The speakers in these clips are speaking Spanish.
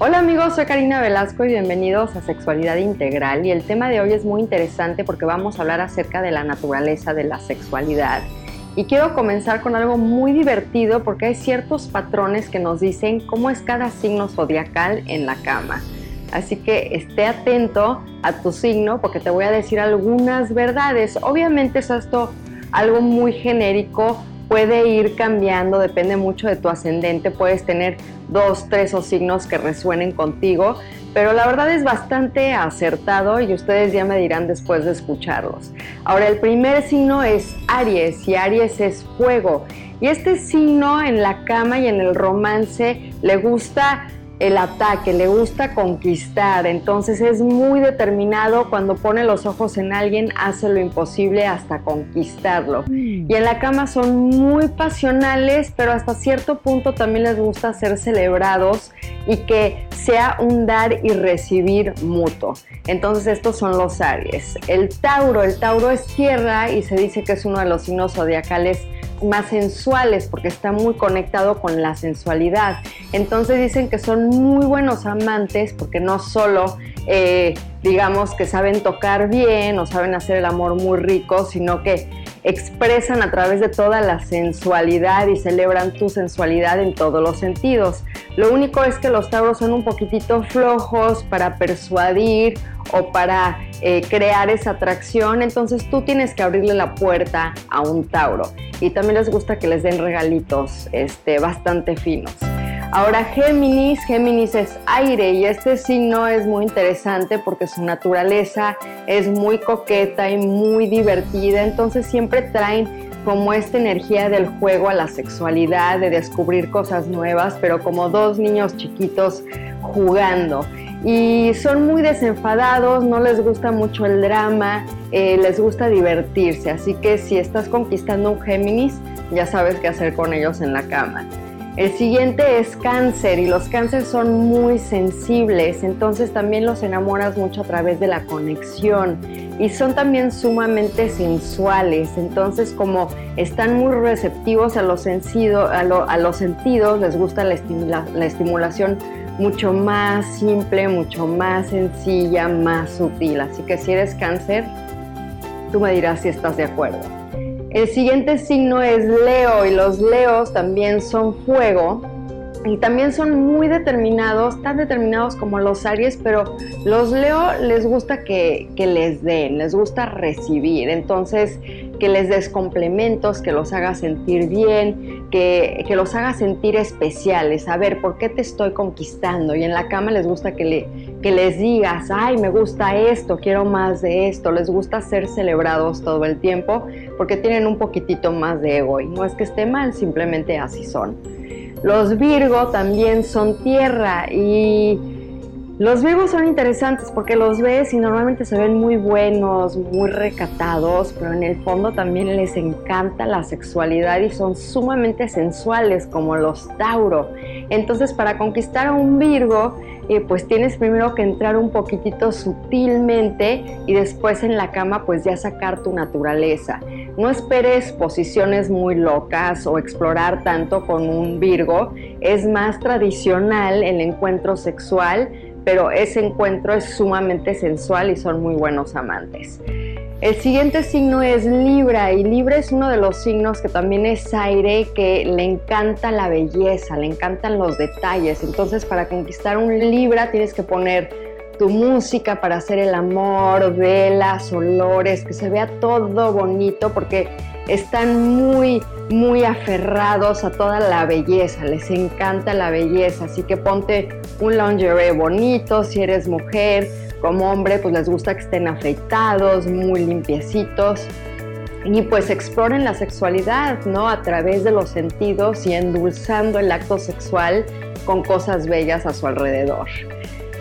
Hola amigos, soy Karina Velasco y bienvenidos a Sexualidad Integral y el tema de hoy es muy interesante porque vamos a hablar acerca de la naturaleza de la sexualidad. Y quiero comenzar con algo muy divertido porque hay ciertos patrones que nos dicen cómo es cada signo zodiacal en la cama. Así que esté atento a tu signo porque te voy a decir algunas verdades. Obviamente es esto algo muy genérico, puede ir cambiando, depende mucho de tu ascendente, puedes tener dos, tres o signos que resuenen contigo, pero la verdad es bastante acertado y ustedes ya me dirán después de escucharlos. Ahora, el primer signo es Aries y Aries es fuego. Y este signo en la cama y en el romance le gusta el ataque, le gusta conquistar, entonces es muy determinado cuando pone los ojos en alguien, hace lo imposible hasta conquistarlo. Mm. Y en la cama son muy pasionales, pero hasta cierto punto también les gusta ser celebrados y que sea un dar y recibir mutuo. Entonces estos son los Aries. El Tauro, el Tauro es tierra y se dice que es uno de los signos zodiacales más sensuales porque está muy conectado con la sensualidad. Entonces dicen que son muy buenos amantes porque no solo eh, digamos que saben tocar bien o saben hacer el amor muy rico, sino que expresan a través de toda la sensualidad y celebran tu sensualidad en todos los sentidos. Lo único es que los tauros son un poquitito flojos para persuadir o para eh, crear esa atracción, entonces tú tienes que abrirle la puerta a un tauro. Y también les gusta que les den regalitos este, bastante finos. Ahora Géminis, Géminis es aire y este signo es muy interesante porque su naturaleza es muy coqueta y muy divertida, entonces siempre traen como esta energía del juego a la sexualidad, de descubrir cosas nuevas, pero como dos niños chiquitos jugando. Y son muy desenfadados, no les gusta mucho el drama, eh, les gusta divertirse, así que si estás conquistando un Géminis, ya sabes qué hacer con ellos en la cama. El siguiente es cáncer y los cánceres son muy sensibles, entonces también los enamoras mucho a través de la conexión y son también sumamente sensuales, entonces como están muy receptivos a los, a, los sentidos, les gusta la, la estimulación mucho más simple, mucho más sencilla, más sutil, así que si eres cáncer, tú me dirás si estás de acuerdo. El siguiente signo es Leo y los Leos también son fuego y también son muy determinados, tan determinados como los Aries, pero los Leo les gusta que, que les den, les gusta recibir. Entonces, que les des complementos, que los haga sentir bien, que, los haga sentir especiales, a ver por qué te estoy conquistando. Y en la cama les gusta que, le, que les digas, ay, me gusta esto, quiero más de esto, les gusta ser celebrados todo el tiempo porque tienen un poquitito más de ego y no es que esté mal, simplemente así son. Los Virgo también son tierra y los vivos son interesantes porque los ves y normalmente se ven muy buenos, muy recatados, pero en el fondo también les encanta la sexualidad y son sumamente sensuales como los Tauro. Entonces para conquistar a un Virgo, eh, pues tienes primero que entrar un poquitito sutilmente y después en la cama pues ya sacar tu naturaleza. No esperes posiciones muy locas o explorar tanto con un Virgo, es más tradicional el encuentro sexual pero ese encuentro es sumamente sensual y son muy buenos amantes. El siguiente signo es Libra y Libra es uno de los signos que también es aire, que le encanta la belleza, le encantan los detalles. Entonces para conquistar un Libra tienes que poner tu música para hacer el amor, velas, olores, que se vea todo bonito porque están muy, muy aferrados a toda la belleza, les encanta la belleza, así que ponte un lingerie bonito si eres mujer, como hombre pues les gusta que estén afeitados, muy limpiecitos y pues exploren la sexualidad, ¿no? A través de los sentidos y endulzando el acto sexual con cosas bellas a su alrededor.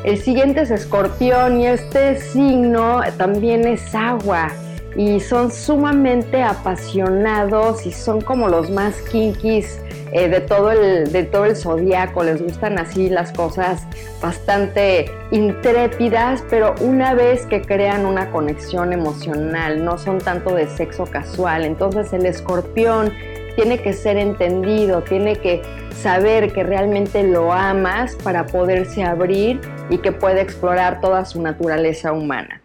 El siguiente es escorpión y este signo también es agua y son sumamente apasionados y son como los más kinkis eh, de, todo el, de todo el zodiaco. Les gustan así las cosas bastante intrépidas, pero una vez que crean una conexión emocional, no son tanto de sexo casual. Entonces el escorpión tiene que ser entendido, tiene que saber que realmente lo amas para poderse abrir y que puede explorar toda su naturaleza humana.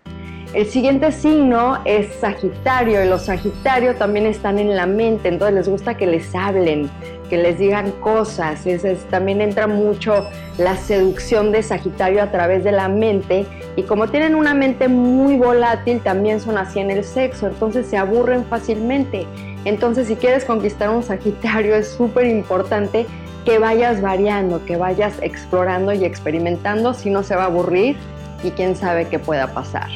El siguiente signo es Sagitario y los Sagitarios también están en la mente, entonces les gusta que les hablen, que les digan cosas. también entra mucho la seducción de Sagitario a través de la mente y como tienen una mente muy volátil también son así en el sexo, entonces se aburren fácilmente. Entonces si quieres conquistar un Sagitario es súper importante que vayas variando, que vayas explorando y experimentando, si no se va a aburrir y quién sabe qué pueda pasar.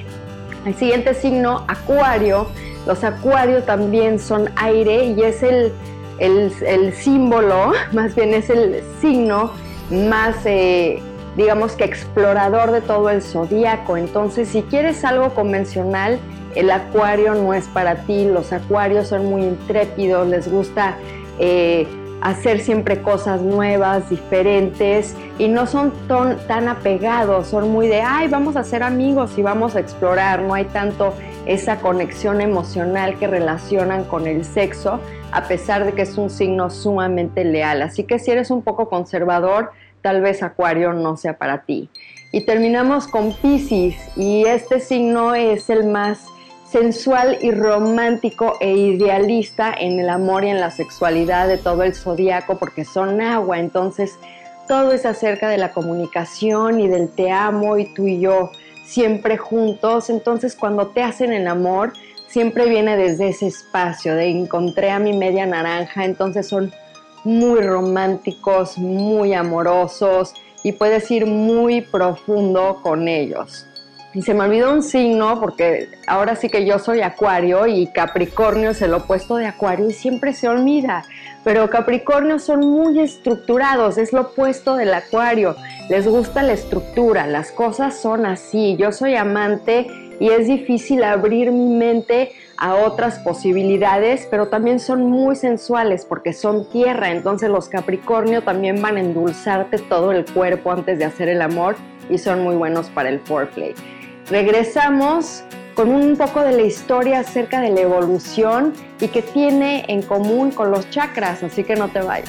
El siguiente signo, Acuario. Los Acuarios también son aire y es el, el, símbolo, más bien es el signo más, eh, digamos que explorador de todo el zodíaco. Entonces, si quieres algo convencional, el Acuario no es para ti. Los Acuarios son muy intrépidos, les gusta eh, hacer siempre cosas nuevas, diferentes y no son tan, apegados, son muy de, ay, vamos a ser amigos y vamos a explorar, no hay tanto esa conexión emocional que relacionan con el sexo, a pesar de que es un signo sumamente leal. Así que si eres un poco conservador, tal vez Acuario no sea para ti. Y terminamos con Pisces y este signo es el más sensual y romántico e idealista en el amor y en la sexualidad de todo el zodiaco porque son agua, entonces todo es acerca de la comunicación y del te amo y tú y yo siempre juntos, entonces cuando te hacen el amor siempre viene desde ese espacio de encontré a mi media naranja, entonces son muy románticos, muy amorosos y puedes ir muy profundo con ellos. Y se me olvidó un signo porque ahora sí que yo soy Acuario y Capricornio es el opuesto de Acuario y siempre se olvida. Pero Capricornio son muy estructurados, es lo opuesto del Acuario. Les gusta la estructura, las cosas son así. Yo soy amante y es difícil abrir mi mente a otras posibilidades, pero también son muy sensuales porque son tierra, entonces los Capricornio también van a endulzarte todo el cuerpo antes de hacer el amor y son muy buenos para el foreplay. Regresamos con un poco de la historia acerca de la evolución y que tiene en común con los chakras, así que no te vayas.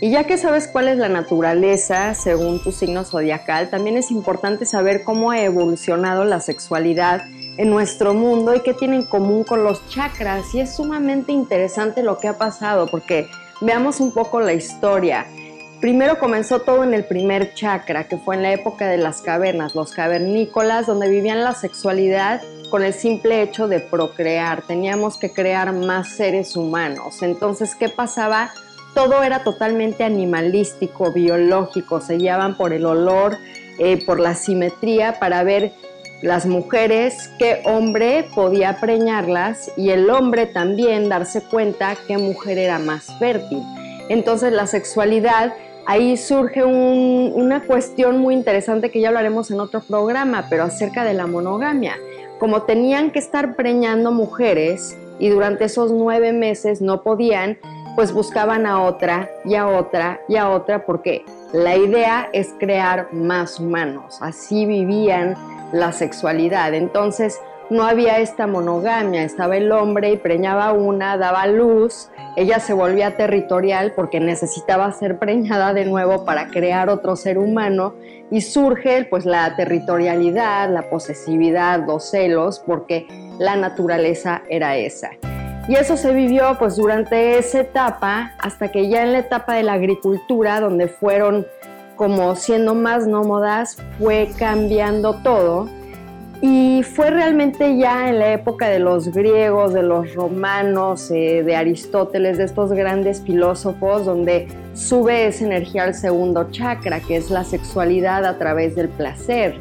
Y ya que sabes cuál es la naturaleza según tu signo zodiacal, también es importante saber cómo ha evolucionado la sexualidad en nuestro mundo y qué tienen en común con los chakras. Y es sumamente interesante lo que ha pasado porque veamos un poco la historia. Primero comenzó todo en el primer chakra, que fue en la época de las cavernas, los cavernícolas, donde vivían la sexualidad con el simple hecho de procrear. Teníamos que crear más seres humanos. Entonces, ¿qué pasaba? Todo era totalmente animalístico, biológico. Se guiaban por el olor, eh, por la simetría, para ver las mujeres qué hombre podía preñarlas y el hombre también darse cuenta qué mujer era más fértil. Entonces la sexualidad, ahí surge una cuestión muy interesante que ya hablaremos en otro programa, pero acerca de la monogamia. Como tenían que estar preñando mujeres y durante esos nueve meses no podían, pues buscaban a otra y a otra y a otra porque la idea es crear más humanos. Así vivían la sexualidad. Entonces no había esta monogamia, estaba el hombre y preñaba una, daba luz, ella se volvía territorial porque necesitaba ser preñada de nuevo para crear otro ser humano y surge pues la territorialidad, la posesividad, los celos, porque la naturaleza era esa. Y eso se vivió pues durante esa etapa hasta que ya en la etapa de la agricultura, donde fueron como siendo más nómadas, fue cambiando todo. Y fue realmente ya en la época de los griegos, de los romanos, eh, de Aristóteles, de estos grandes filósofos, donde sube esa energía al segundo chakra, que es la sexualidad a través del placer.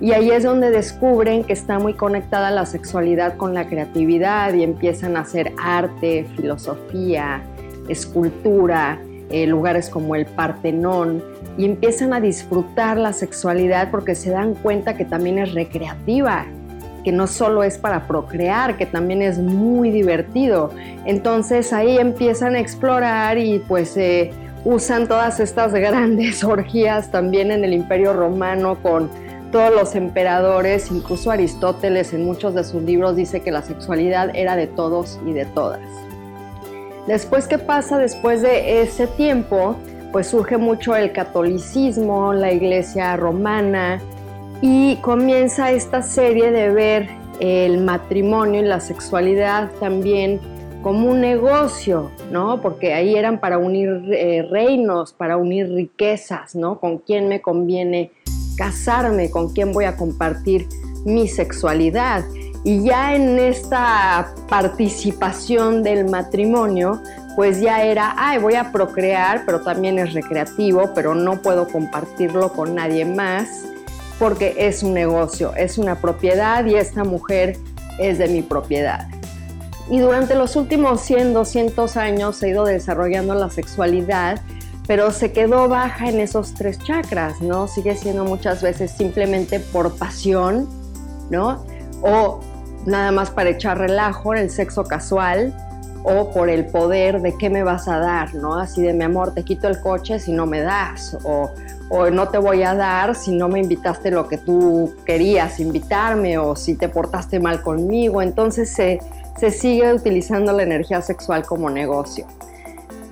Y ahí es donde descubren que está muy conectada la sexualidad con la creatividad y empiezan a hacer arte, filosofía, escultura, eh, lugares como el Partenón y empiezan a disfrutar la sexualidad porque se dan cuenta que también es recreativa, que no solo es para procrear, que también es muy divertido. Entonces ahí empiezan a explorar y pues eh, usan todas estas grandes orgías también en el Imperio Romano con todos los emperadores, incluso Aristóteles en muchos de sus libros dice que la sexualidad era de todos y de todas. Después, ¿qué pasa después de ese tiempo? Pues surge mucho el catolicismo, la iglesia romana y comienza esta serie de ver el matrimonio y la sexualidad también como un negocio, ¿no? Porque ahí eran para unir eh, reinos, para unir riquezas, ¿no? Con quién me conviene casarme, con quién voy a compartir mi sexualidad. Y ya en esta participación del matrimonio, pues ya era, ay, voy a procrear, pero también es recreativo, pero no puedo compartirlo con nadie más porque es un negocio, es una propiedad y esta mujer es de mi propiedad. Y durante los últimos 100, 200 años se ha ido desarrollando la sexualidad, pero se quedó baja en esos tres chakras, ¿no? Sigue siendo muchas veces simplemente por pasión, ¿no? O nada más para echar relajo en el sexo casual, o por el poder de qué me vas a dar, ¿no? Así de mi amor, te quito el coche si no me das, o, no te voy a dar si no me invitaste lo que tú querías invitarme, o si te portaste mal conmigo. Entonces se se sigue utilizando la energía sexual como negocio.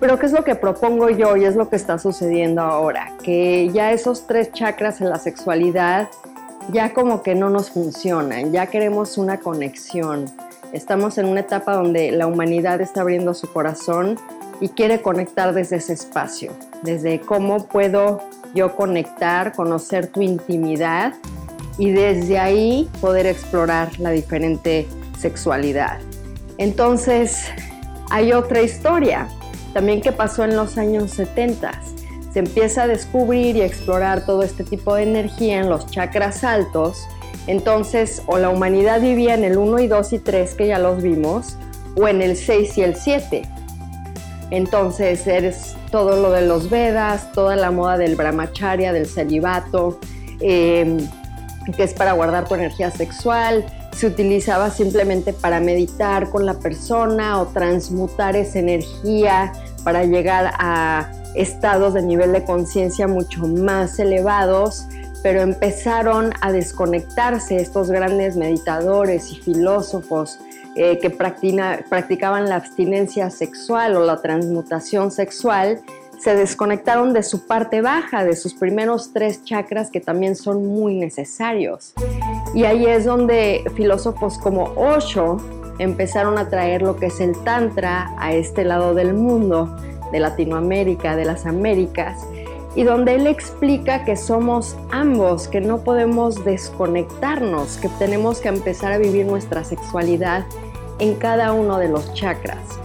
Pero ¿qué es lo que propongo yo y es lo que está sucediendo ahora? Que ya esos tres chakras en la sexualidad ya como que no nos funcionan, ya queremos una conexión. Estamos en una etapa donde la humanidad está abriendo su corazón y quiere conectar desde ese espacio, desde cómo puedo yo conectar, conocer tu intimidad y desde ahí poder explorar la diferente sexualidad. Entonces, hay otra historia también que pasó en los años 70. Se empieza a descubrir y explorar todo este tipo de energía en los chakras altos. Entonces, o la humanidad vivía en el 1 y 2 y 3, que ya los vimos, o en el 6 y el 7. Entonces, eres todo lo de los Vedas, toda la moda del brahmacharya, del celibato, eh, que es para guardar tu energía sexual, se utilizaba simplemente para meditar con la persona o transmutar esa energía para llegar a estados de nivel de conciencia mucho más elevados, pero empezaron a desconectarse estos grandes meditadores y filósofos eh, que practicaban la abstinencia sexual o la transmutación sexual se desconectaron de su parte baja, de sus primeros tres chakras que también son muy necesarios. Y ahí es donde filósofos como Osho empezaron a traer lo que es el Tantra a este lado del mundo, de Latinoamérica, de las Américas, y donde él explica que somos ambos, que no podemos desconectarnos, que tenemos que empezar a vivir nuestra sexualidad en cada uno de los chakras.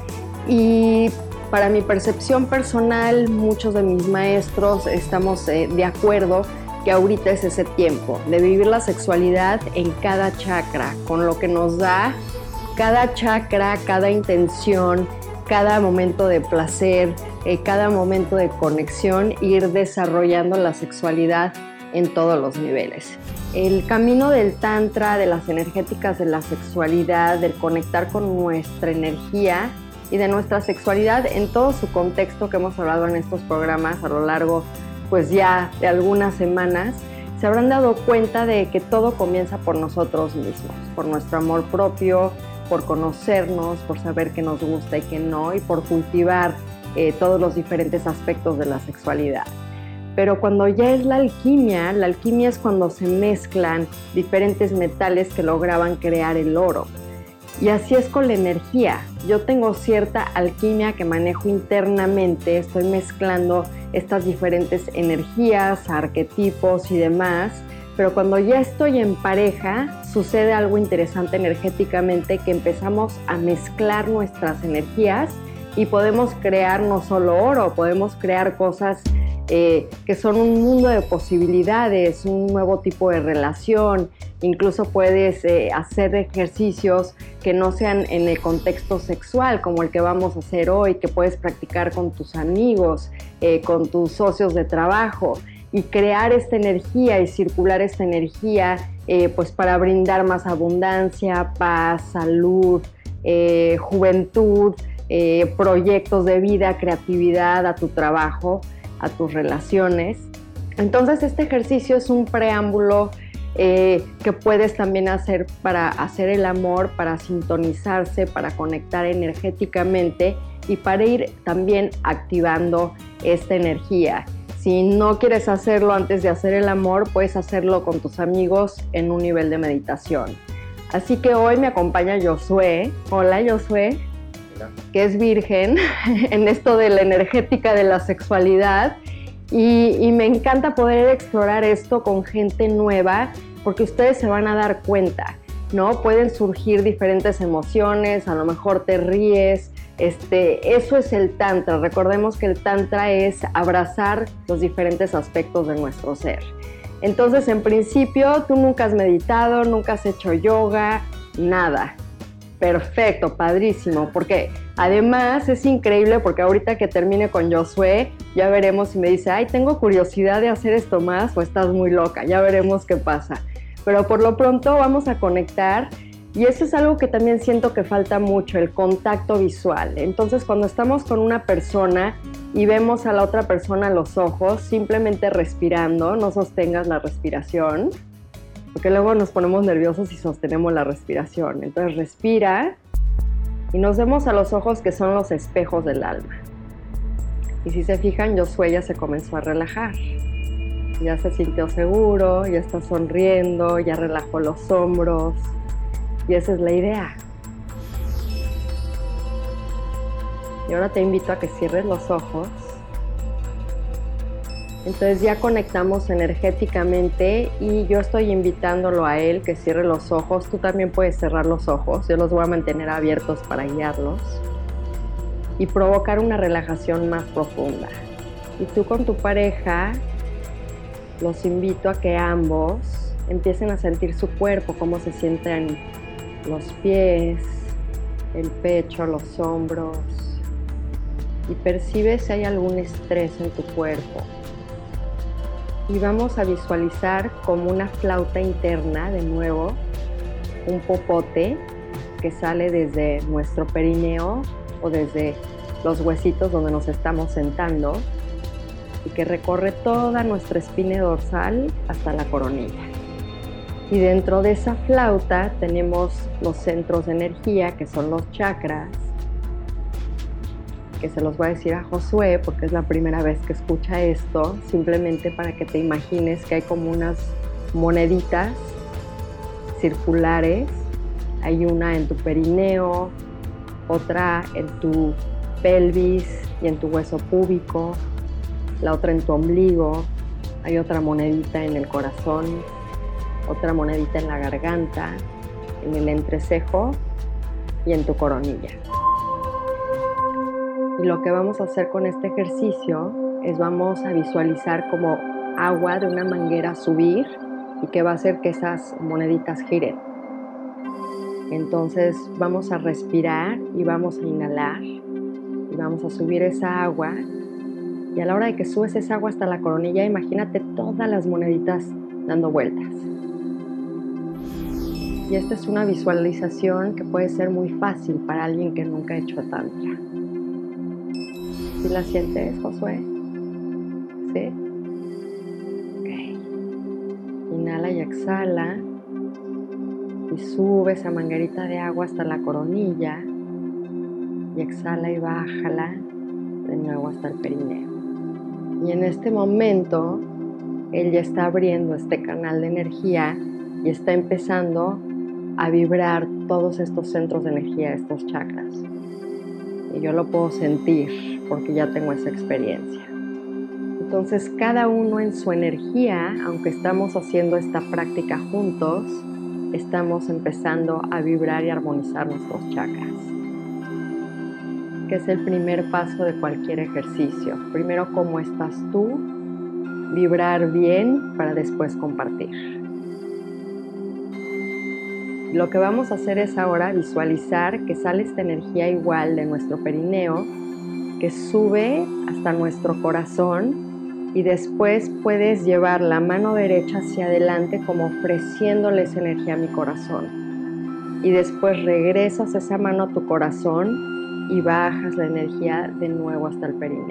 Y para mi percepción personal, muchos de mis maestros estamos eh, de acuerdo que ahorita es ese tiempo de vivir la sexualidad en cada chakra, con lo que nos da cada chakra, cada intención, cada momento de placer, eh, cada momento de conexión, ir desarrollando la sexualidad en todos los niveles. El camino del tantra, de las energéticas de la sexualidad, del conectar con nuestra energía, y de nuestra sexualidad en todo su contexto que hemos hablado en estos programas a lo largo pues ya de algunas semanas, se habrán dado cuenta de que todo comienza por nosotros mismos, por nuestro amor propio, por conocernos, por saber qué nos gusta y qué no, y por cultivar eh, todos los diferentes aspectos de la sexualidad. Pero cuando ya es la alquimia, la alquimia es cuando se mezclan diferentes metales que lograban crear el oro. Y así es con la energía. Yo tengo cierta alquimia que manejo internamente, estoy mezclando estas diferentes energías, arquetipos y demás, pero cuando ya estoy en pareja sucede algo interesante energéticamente que empezamos a mezclar nuestras energías y podemos crear no solo oro, podemos crear cosas eh, que son un mundo de posibilidades, un nuevo tipo de relación. Incluso puedes eh, hacer ejercicios que no sean en el contexto sexual, como el que vamos a hacer hoy, que puedes practicar con tus amigos, eh, con tus socios de trabajo y crear esta energía y circular esta energía pues para brindar más abundancia, paz, salud, juventud, eh, proyectos de vida, creatividad, a tu trabajo, a tus relaciones. Entonces este ejercicio es un preámbulo eh, que puedes también hacer para hacer el amor, para sintonizarse, para conectar energéticamente y para ir también activando esta energía. Si no quieres hacerlo antes de hacer el amor, puedes hacerlo con tus amigos en un nivel de meditación. Así que hoy me acompaña Josué. Hola Josué, que es virgen en esto de la energética de la sexualidad. Y, me encanta poder explorar esto con gente nueva porque ustedes se van a dar cuenta, ¿no? Pueden surgir diferentes emociones, a lo mejor te ríes, este, eso es el tantra. Recordemos que el tantra es abrazar los diferentes aspectos de nuestro ser. Entonces, en principio, tú nunca has meditado, nunca has hecho yoga, nada. Perfecto, padrísimo, porque además es increíble porque ahorita que termine con Josué, ya veremos si me dice, ay, tengo curiosidad de hacer esto más o estás muy loca, ya veremos qué pasa. Pero por lo pronto vamos a conectar y eso es algo que también siento que falta mucho, el contacto visual. Entonces cuando estamos con una persona y vemos a la otra persona los ojos, simplemente respirando, no sostengas la respiración, porque luego nos ponemos nerviosos y sostenemos la respiración. Entonces respira y nos vemos a los ojos que son los espejos del alma. Y si se fijan, Josué ya se comenzó a relajar. Ya se sintió seguro, ya está sonriendo, ya relajó los hombros, y esa es la idea. Y ahora te invito a que cierres los ojos. Entonces ya conectamos energéticamente y yo estoy invitándolo a él que cierre los ojos. Tú también puedes cerrar los ojos. Yo los voy a mantener abiertos para guiarlos y provocar una relajación más profunda. Y tú con tu pareja los invito a que ambos empiecen a sentir su cuerpo, cómo se sienten los pies, el pecho, los hombros y percibe si hay algún estrés en tu cuerpo. Y vamos a visualizar como una flauta interna de nuevo, un popote que sale desde nuestro perineo o desde los huesitos donde nos estamos sentando y que recorre toda nuestra espina dorsal hasta la coronilla. Y dentro de esa flauta tenemos los centros de energía, que son los chakras, que se los voy a decir a Josué porque es la primera vez que escucha esto, simplemente para que te imagines que hay como unas moneditas circulares. Hay una en tu perineo, otra en tu pelvis y en tu hueso púbico, la otra en tu ombligo, hay otra monedita en el corazón, otra monedita en la garganta, en el entrecejo y en tu coronilla. Y lo que vamos a hacer con este ejercicio es vamos a visualizar como agua de una manguera subir y que va a hacer que esas moneditas giren. Entonces vamos a respirar y vamos a inhalar y vamos a subir esa agua. Y a la hora de que subes esa agua hasta la coronilla, imagínate todas las moneditas dando vueltas. Y esta es una visualización que puede ser muy fácil para alguien que nunca ha hecho tantra. ¿Sí la sientes, Josué? ¿Sí? Ok. Inhala y exhala. Y sube esa manguerita de agua hasta la coronilla. Y exhala y bájala de nuevo hasta el perineo. Y en este momento, él ya está abriendo este canal de energía y está empezando a vibrar todos estos centros de energía, estos chakras. Y yo lo puedo sentir porque ya tengo esa experiencia. Entonces cada uno en su energía, aunque estamos haciendo esta práctica juntos, estamos empezando a vibrar y armonizar nuestros chakras, que es el primer paso de cualquier ejercicio. Primero, cómo estás tú, vibrar bien para después compartir. Lo que vamos a hacer es ahora visualizar que sale esta energía igual de nuestro perineo, que sube hasta nuestro corazón y después puedes llevar la mano derecha hacia adelante como ofreciéndole esa energía a mi corazón. Y después regresas esa mano a tu corazón y bajas la energía de nuevo hasta el perineo.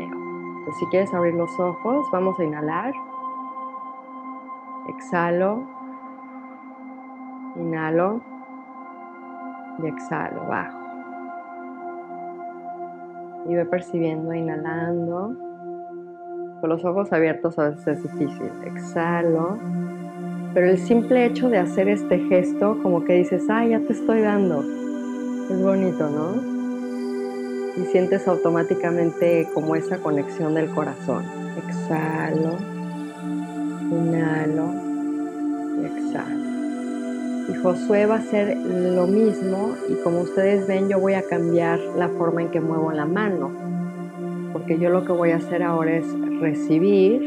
Entonces, si quieres abrir los ojos, vamos a inhalar. Exhalo. Inhalo. Y exhalo, bajo. Y ve percibiendo, inhalando. Con los ojos abiertos a veces es difícil. Exhalo. Pero el simple hecho de hacer este gesto, como que dices, ay, ya te estoy dando. Es bonito, ¿no? y sientes automáticamente como esa conexión del corazón. Exhalo, inhalo y exhalo. Y Josué va a hacer lo mismo y como ustedes ven yo voy a cambiar la forma en que muevo la mano. Porque yo lo que voy a hacer ahora es recibir,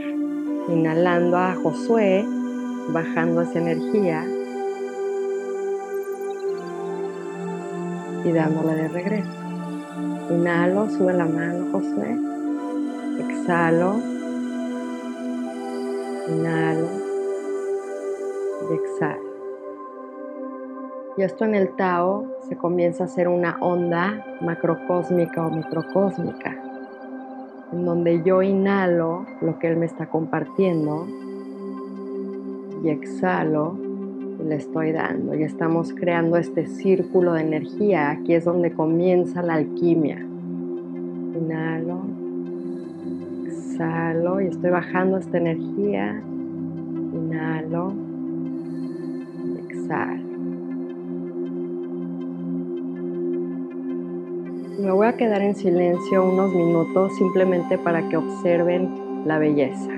inhalando a Josué, bajando esa energía y dándole de regreso. Inhalo, sube la mano, Josué. Exhalo. Inhalo. Y exhalo. Y esto en el Tao se comienza a hacer una onda macrocósmica o microcósmica, en donde yo inhalo lo que él me está compartiendo y exhalo le estoy dando y estamos creando este círculo de energía. Aquí es donde comienza la alquimia. Inhalo, exhalo y estoy bajando esta energía. Inhalo, exhalo. Me voy a quedar en silencio unos minutos simplemente para que observen la belleza.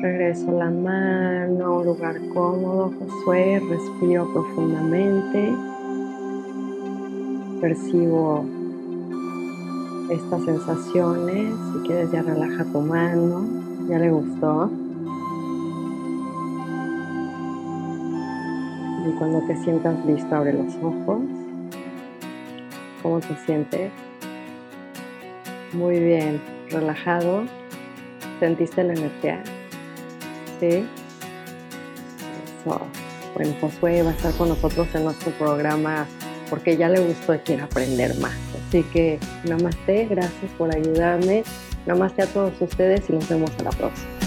Regreso la mano a un lugar cómodo, Josué, respiro profundamente, percibo estas sensaciones, si quieres ya relaja tu mano, ya le gustó. Y cuando te sientas listo, abre los ojos. ¿Cómo te sientes? Muy bien, relajado. ¿Sentiste la energía? Sí. Eso. Bueno, Josué va a estar con nosotros en nuestro programa porque ya le gustó y quiere aprender más. Así que namaste, gracias por ayudarme. Namaste a todos ustedes y nos vemos a la próxima.